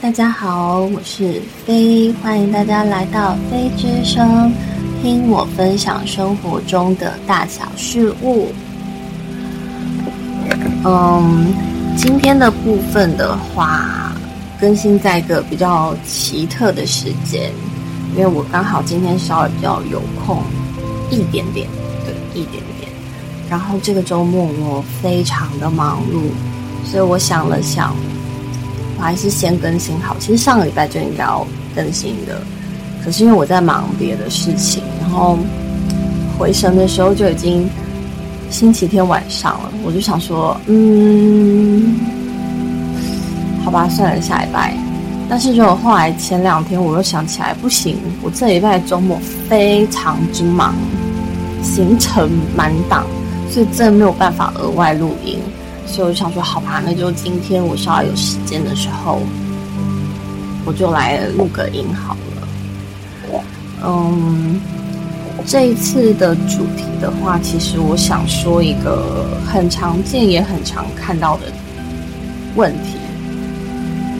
大家好，我是飞，欢迎大家来到飞之声，听我分享生活中的大小事物。嗯，今天的部分的话，更新在一个比较奇特的时间，因为我刚好今天稍微比较有空一点点，对，一点点。然后这个周末我非常的忙碌，所以我想了想。我还是先更新好，其实上个礼拜就应该要更新的，可是因为我在忙别的事情，然后回神的时候就已经星期天晚上了，我就想说，嗯，好吧，算了，下礼拜。但是就后来前两天我又想起来，不行，我这礼拜周末非常之忙，行程满档，所以真的没有办法额外录音。所以我想说，好吧，那就今天我稍微有时间的时候，我就来录个音好了。嗯，这一次的主题的话，其实我想说一个很常见也很常看到的问题，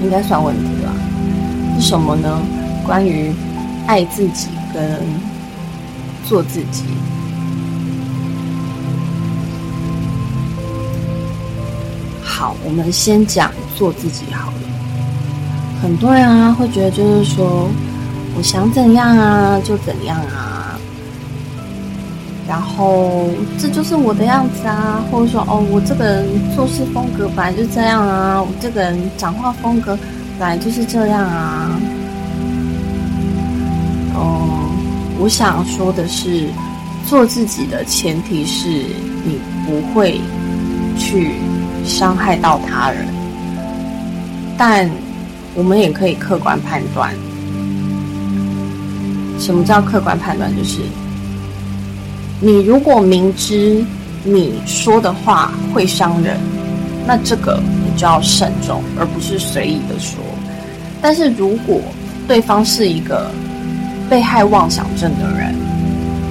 应该算问题吧？是什么呢？关于爱自己跟做自己。好，我们先讲做自己好了。很多人啊会觉得，就是说，我想怎样啊就怎样啊，然后这就是我的样子啊，或者说，哦，我这个人做事风格本来就这样啊，我这个人讲话风格本来就是这样啊。嗯，我想说的是，做自己的前提是你不会去。伤害到他人，但我们也可以客观判断。什么叫客观判断？就是你如果明知你说的话会伤人，那这个你就要慎重，而不是随意的说。但是如果对方是一个被害妄想症的人，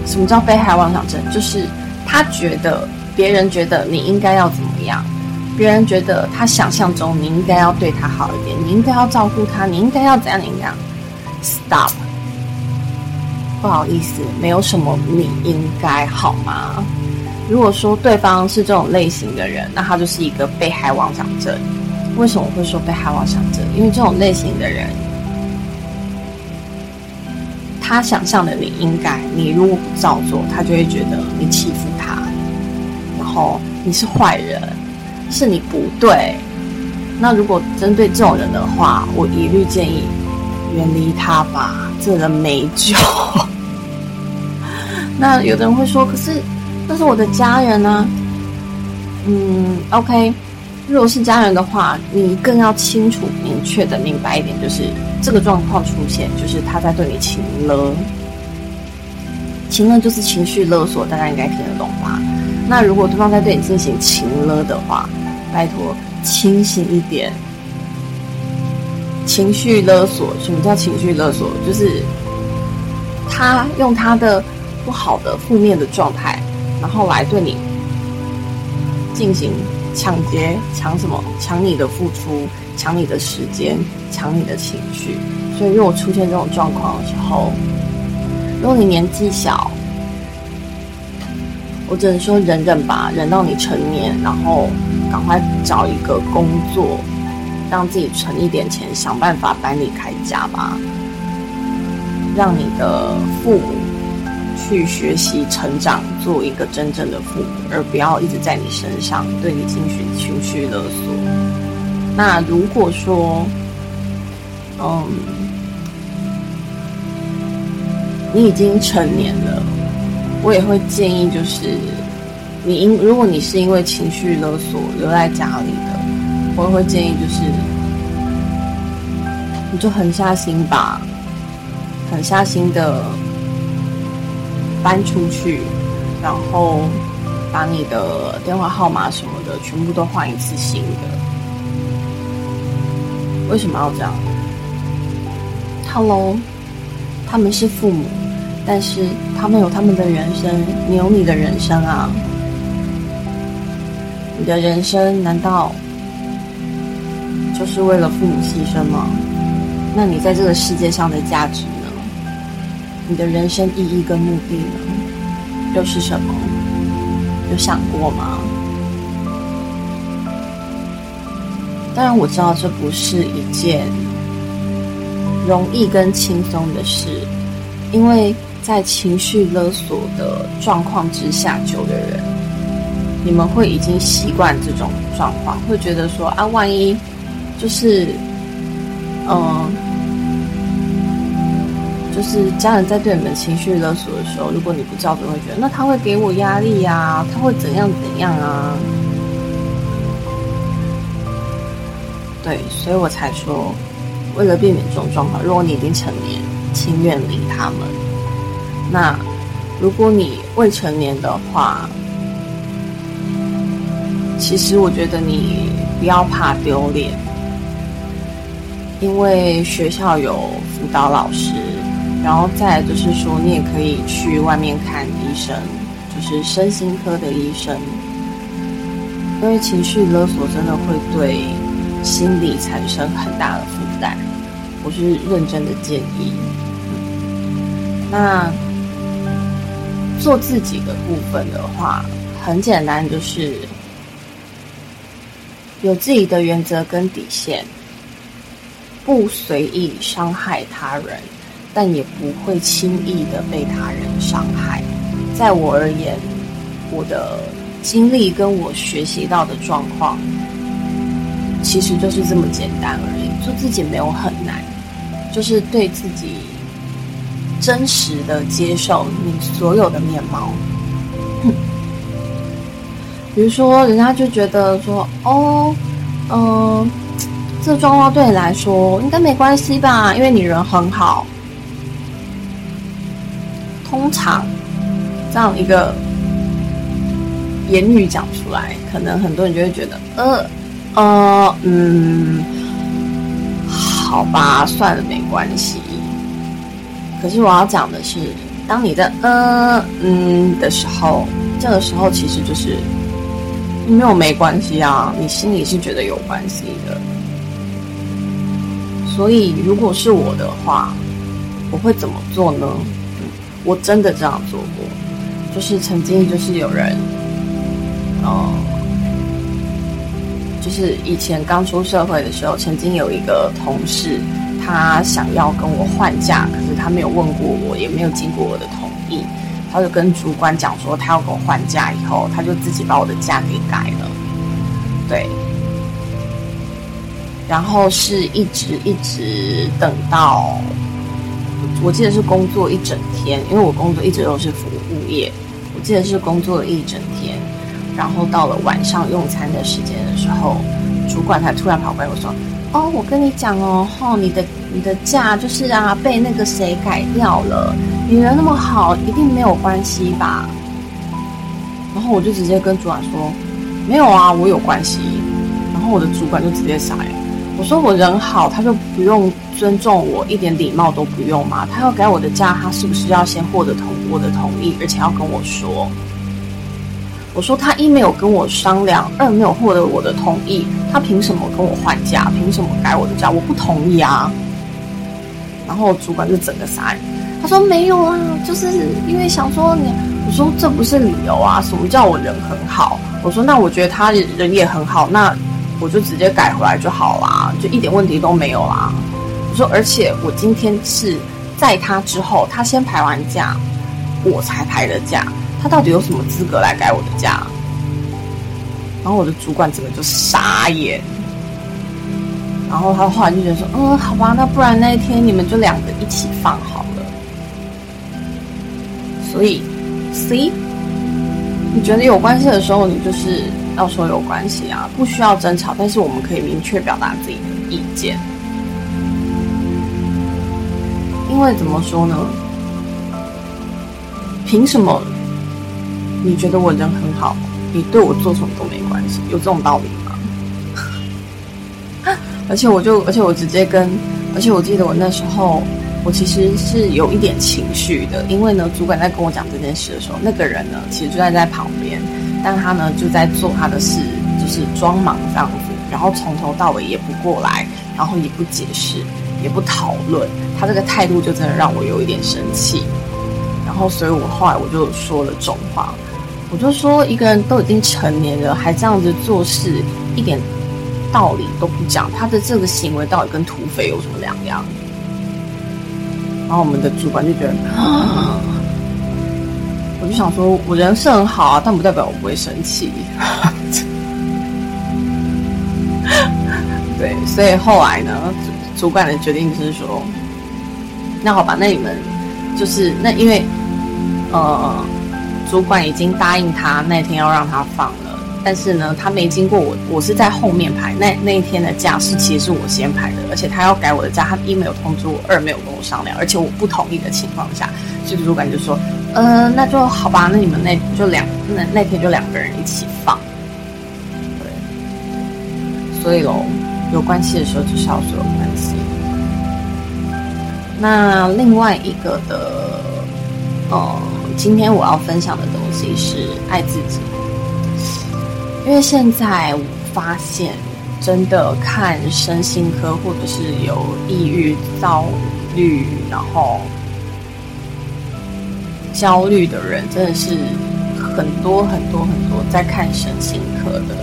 什么叫被害妄想症？就是他觉得别人觉得你应该要怎么样。别人觉得他想象中你应该要对他好一点，你应该要照顾他，你应该要怎样怎样。Stop，不好意思，没有什么你应该好吗？如果说对方是这种类型的人，那他就是一个被害妄想症。为什么会说被害妄想症？因为这种类型的人，他想象的你应该，你如果不照做，他就会觉得你欺负他，然后你是坏人。是你不对。那如果针对这种人的话，我一律建议远离他吧，这人没救。那有的人会说，可是那是我的家人呢。嗯，OK，如果是家人的话，你更要清楚、明确的明白一点，就是这个状况出现，就是他在对你情勒。情勒就是情绪勒索，大家应该听得懂吧？那如果对方在对你进行情勒的话，拜托，清醒一点。情绪勒索，什么叫情绪勒索？就是他用他的不好的、负面的状态，然后来对你进行抢劫，抢什么？抢你的付出，抢你的时间，抢你的情绪。所以，如果出现这种状况的时候，如果你年纪小，我只能说忍忍吧，忍到你成年，然后。赶快找一个工作，让自己存一点钱，想办法搬离开家吧。让你的父母去学习成长，做一个真正的父母，而不要一直在你身上对你进行情绪勒索。那如果说，嗯，你已经成年了，我也会建议就是。你因如果你是因为情绪勒索留在家里的，我也会建议就是，你就狠下心吧，狠下心的搬出去，然后把你的电话号码什么的全部都换一次新的。为什么要这样？Hello，他们是父母，但是他们有他们的人生，你有你的人生啊。你的人生难道就是为了父母牺牲吗？那你在这个世界上的价值呢？你的人生意义跟目的呢？又是什么？有想过吗？当然，我知道这不是一件容易跟轻松的事，因为在情绪勒索的状况之下，久的人，你们会已经习惯这种状况，会觉得说啊，万一就是，嗯，就是家人在对你们情绪勒索的时候，如果你不知道，就会觉得那他会给我压力呀，他会怎样怎样啊。对，所以我才说，为了避免这种状况，如果你已经成年，请远离他们。那如果你未成年的话，其实我觉得你不要怕丢脸，因为学校有辅导老师，然后再就是说，你也可以去外面看医生，就是身心科的医生，因为情绪勒索真的会对。心理产生很大的负担，我是认真的建议。那做自己的部分的话，很简单，就是有自己的原则跟底线，不随意伤害他人，但也不会轻易的被他人伤害。在我而言，我的经历跟我学习到的状况。其实就是这么简单而已，做自己没有很难，就是对自己真实的接受你所有的面貌。比如说，人家就觉得说，哦，嗯，这状况对你来说应该没关系吧，因为你人很好。通常这样一个言语讲出来，可能很多人就会觉得，呃。呃嗯，好吧，算了，没关系。可是我要讲的是，当你在呃嗯的时候，这个时候其实就是没有没关系啊，你心里是觉得有关系的。所以如果是我的话，我会怎么做呢？我真的这样做过，就是曾经就是有人，嗯。就是以前刚出社会的时候，曾经有一个同事，他想要跟我换假，可是他没有问过我，也没有经过我的同意，他就跟主管讲说他要跟我换假，以后他就自己把我的假给改了，对，然后是一直一直等到，我记得是工作一整天，因为我工作一直都是服务业，我记得是工作了一整天。然后到了晚上用餐的时间的时候，主管才突然跑过来我说：“哦，我跟你讲哦，吼，你的你的假就是啊被那个谁改掉了。你人那么好，一定没有关系吧？”然后我就直接跟主管说：“没有啊，我有关系。”然后我的主管就直接傻眼。我说：“我人好，他就不用尊重我，一点礼貌都不用吗？他要改我的假，他是不是要先获得同我的同意，而且要跟我说？”我说他一没有跟我商量，二没有获得我的同意，他凭什么跟我换假？凭什么改我的假？我不同意啊！然后主管就整个傻眼，他说没有啊，就是因为想说你。我说这不是理由啊！什么叫我人很好？我说那我觉得他人也很好，那我就直接改回来就好啦，就一点问题都没有啦。我说而且我今天是在他之后，他先排完假，我才排的假。他到底有什么资格来改我的假？然后我的主管整个就傻眼。然后他后来就觉得说：“嗯，好吧，那不然那一天你们就两个一起放好了。”所以，C，你觉得有关系的时候，你就是要说有关系啊，不需要争吵，但是我们可以明确表达自己的意见。因为怎么说呢？凭什么？你觉得我人很好，你对我做什么都没关系，有这种道理？而且我就，而且我直接跟，而且我记得我那时候，我其实是有一点情绪的，因为呢，主管在跟我讲这件事的时候，那个人呢，其实就在在旁边，但他呢就在做他的事，就是装忙这样子，然后从头到尾也不过来，然后也不解释，也不讨论，他这个态度就真的让我有一点生气。然后，所以我后来我就说了重话，我就说一个人都已经成年了，还这样子做事，一点道理都不讲，他的这个行为到底跟土匪有什么两样？然后我们的主管就觉得，我就想说，我人是很好啊，但不代表我不会生气。对，所以后来呢，主主管的决定就是说，那好吧，那你们就是那因为呃，主管已经答应他那天要让他放了，但是呢，他没经过我，我是在后面排。那那一天的假是其实是我先排的，而且他要改我的假，他一没有通知我，二没有跟我商量，而且我不同意的情况下，所以主管就说，呃，那就好吧，那你们那就两那那天就两个人一起放。对，所以喽。有关系的时候就是要说有关系。那另外一个的，呃，今天我要分享的东西是爱自己，因为现在我发现，真的看身心科或者是有抑郁、躁虑，然后焦虑的人，真的是很多很多很多在看身心科的。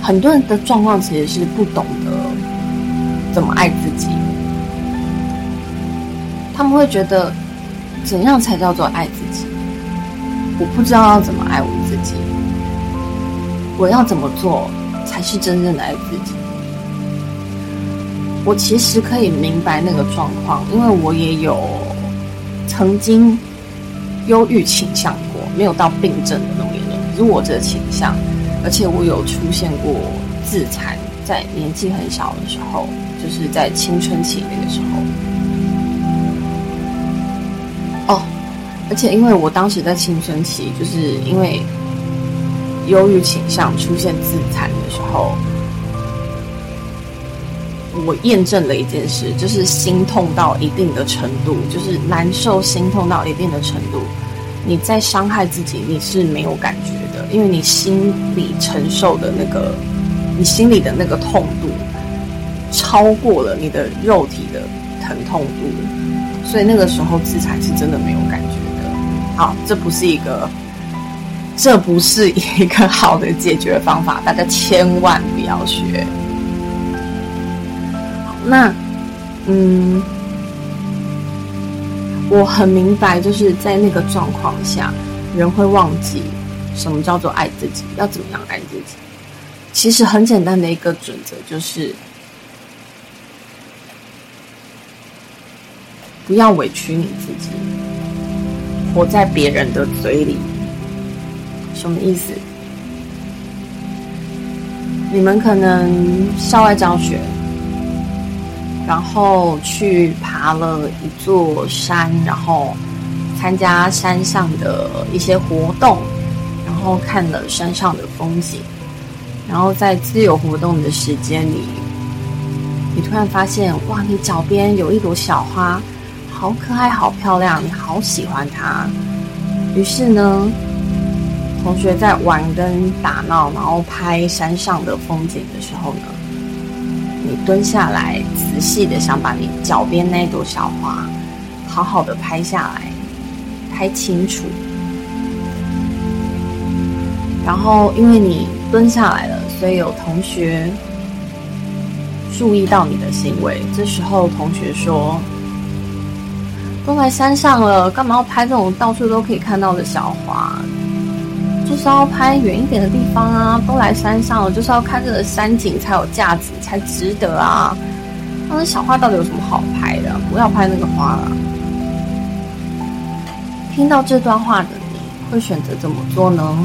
很多人的状况其实是不懂得怎么爱自己，他们会觉得怎样才叫做爱自己？我不知道要怎么爱我自己，我要怎么做才是真正的爱自己？我其实可以明白那个状况，因为我也有曾经忧郁倾向过，没有到病症的那种严重，弱者倾向。而且我有出现过自残，在年纪很小的时候，就是在青春期那个时候。哦，而且因为我当时在青春期，就是因为忧郁倾向出现自残的时候，我验证了一件事，就是心痛到一定的程度，就是难受、心痛到一定的程度，你在伤害自己，你是没有感觉的。因为你心里承受的那个，你心里的那个痛度，超过了你的肉体的疼痛度，所以那个时候自残是真的没有感觉的。好，这不是一个，这不是一个好的解决方法，大家千万不要学。那，嗯，我很明白，就是在那个状况下，人会忘记。什么叫做爱自己？要怎么样爱自己？其实很简单的一个准则就是，不要委屈你自己，活在别人的嘴里。什么意思？你们可能校外教学，然后去爬了一座山，然后参加山上的一些活动。然后看了山上的风景，然后在自由活动的时间里，你突然发现，哇，你脚边有一朵小花，好可爱，好漂亮，你好喜欢它。于是呢，同学在玩跟打闹，然后拍山上的风景的时候呢，你蹲下来，仔细的想把你脚边那朵小花，好好的拍下来，拍清楚。然后，因为你蹲下来了，所以有同学注意到你的行为。这时候，同学说：“都来山上了，干嘛要拍这种到处都可以看到的小花？就是要拍远一点的地方啊！都来山上了，就是要看这个山景才有价值，才值得啊！那小花到底有什么好拍的？不要拍那个花了。”听到这段话的你会选择怎么做呢？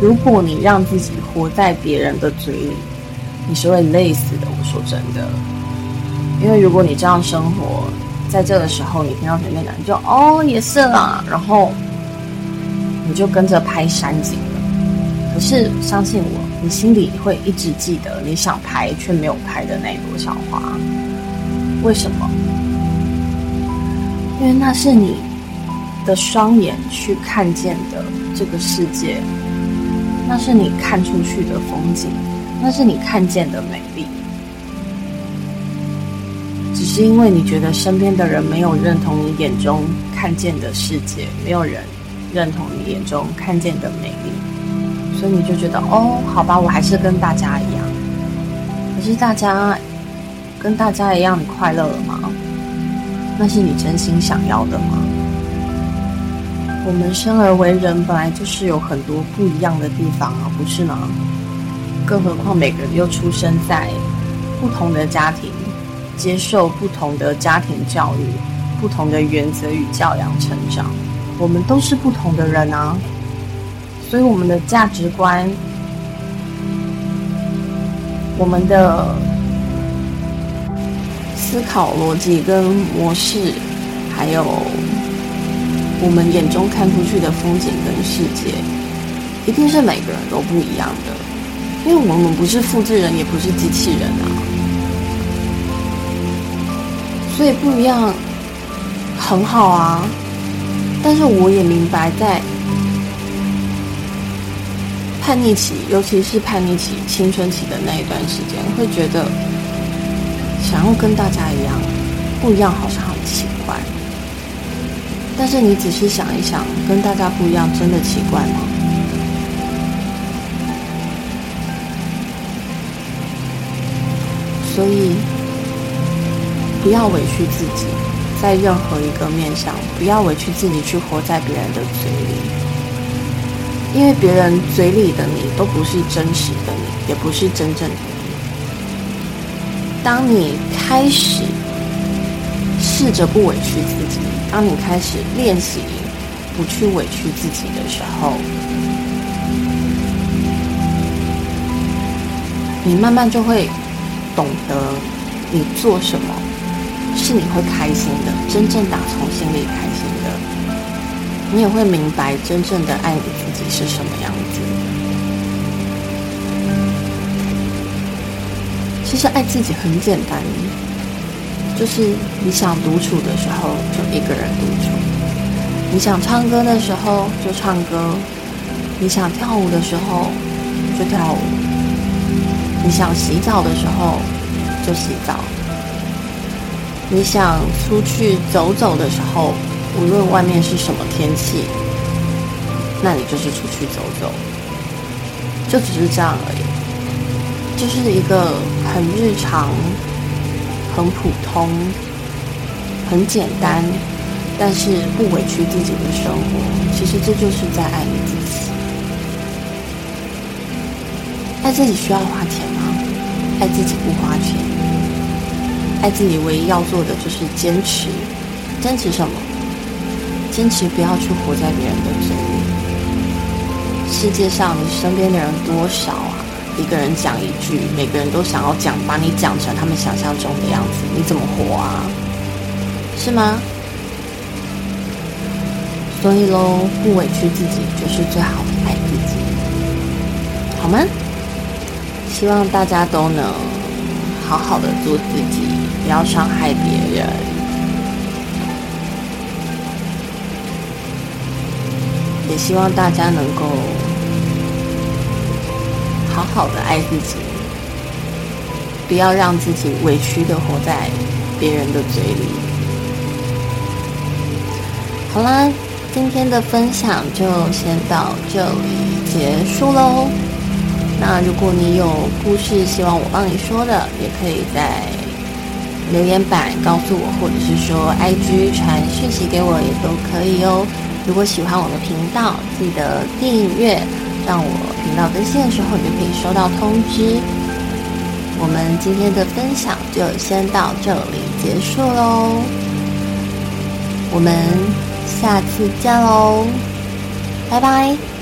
如果你让自己活在别人的嘴里，你是会累死的。我说真的，因为如果你这样生活，在这个时候你听到前面讲，就哦也是啦，然后你就跟着拍山景了。可是相信我，你心里会一直记得你想拍却没有拍的那一朵小花。为什么？因为那是你的双眼去看见的这个世界。那是你看出去的风景，那是你看见的美丽。是因为你觉得身边的人没有认同你眼中看见的世界，没有人认同你眼中看见的美丽，所以你就觉得哦，好吧，我还是跟大家一样。可是大家跟大家一样，你快乐了吗？那是你真心想要的吗？我们生而为人，本来就是有很多不一样的地方啊，不是吗？更何况每个人又出生在不同的家庭，接受不同的家庭教育、不同的原则与教养成长，我们都是不同的人啊。所以我们的价值观，我们的。思考逻辑跟模式，还有我们眼中看出去的风景跟世界，一定是每个人都不一样的。因为我们不是复制人，也不是机器人啊，所以不一样很好啊。但是我也明白，在叛逆期，尤其是叛逆期、青春期的那一段时间，会觉得。想要跟大家一样，不一样好像很奇怪。但是你仔细想一想，跟大家不一样，真的奇怪吗？所以不要委屈自己，在任何一个面上，不要委屈自己去活在别人的嘴里，因为别人嘴里的你都不是真实的你，也不是真正的你。当你开始试着不委屈自己，当你开始练习不去委屈自己的时候，你慢慢就会懂得，你做什么是你会开心的，真正打从心里开心的。你也会明白，真正的爱你自己是什么样子。其实爱自己很简单，就是你想独处的时候就一个人独处，你想唱歌的时候就唱歌，你想跳舞的时候就跳舞，你想洗澡的时候就洗澡，你想出去走走的时候，无论外面是什么天气，那你就是出去走走，就只是这样而已。就是一个很日常、很普通、很简单，但是不委屈自己的生活。其实这就是在爱你自己。爱自己需要花钱吗？爱自己不花钱。爱自己唯一要做的就是坚持。坚持什么？坚持不要去活在别人的嘴里。世界上你身边的人多少啊？一个人讲一句，每个人都想要讲，把你讲成他们想象中的样子，你怎么活啊？是吗？所以喽，不委屈自己就是最好的爱自己，好吗？希望大家都能好好的做自己，不要伤害别人，也希望大家能够。好好的爱自己，不要让自己委屈的活在别人的嘴里。好啦，今天的分享就先到这里结束喽。那如果你有故事希望我帮你说的，也可以在留言板告诉我，或者是说 IG 传讯息给我也都可以哦。如果喜欢我的频道，记得订阅。让我频道更新的时候，你就可以收到通知。我们今天的分享就先到这里结束喽，我们下次见喽，拜拜。